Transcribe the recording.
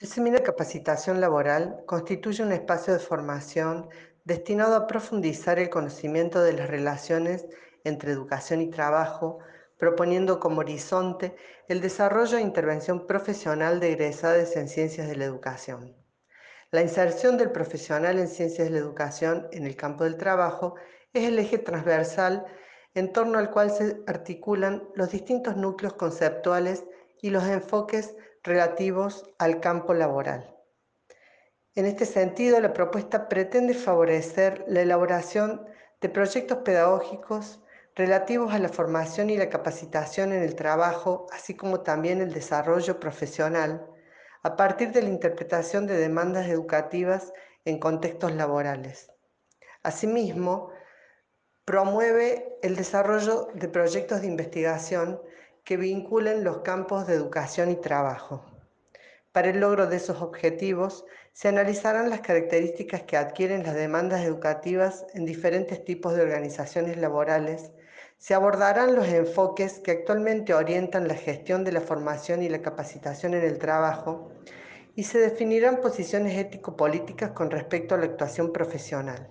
El seminario de capacitación laboral constituye un espacio de formación destinado a profundizar el conocimiento de las relaciones entre educación y trabajo, proponiendo como horizonte el desarrollo e intervención profesional de egresados en ciencias de la educación. La inserción del profesional en ciencias de la educación en el campo del trabajo es el eje transversal en torno al cual se articulan los distintos núcleos conceptuales y los enfoques relativos al campo laboral. En este sentido, la propuesta pretende favorecer la elaboración de proyectos pedagógicos relativos a la formación y la capacitación en el trabajo, así como también el desarrollo profesional, a partir de la interpretación de demandas educativas en contextos laborales. Asimismo, promueve el desarrollo de proyectos de investigación que vinculen los campos de educación y trabajo. Para el logro de esos objetivos, se analizarán las características que adquieren las demandas educativas en diferentes tipos de organizaciones laborales, se abordarán los enfoques que actualmente orientan la gestión de la formación y la capacitación en el trabajo y se definirán posiciones ético-políticas con respecto a la actuación profesional.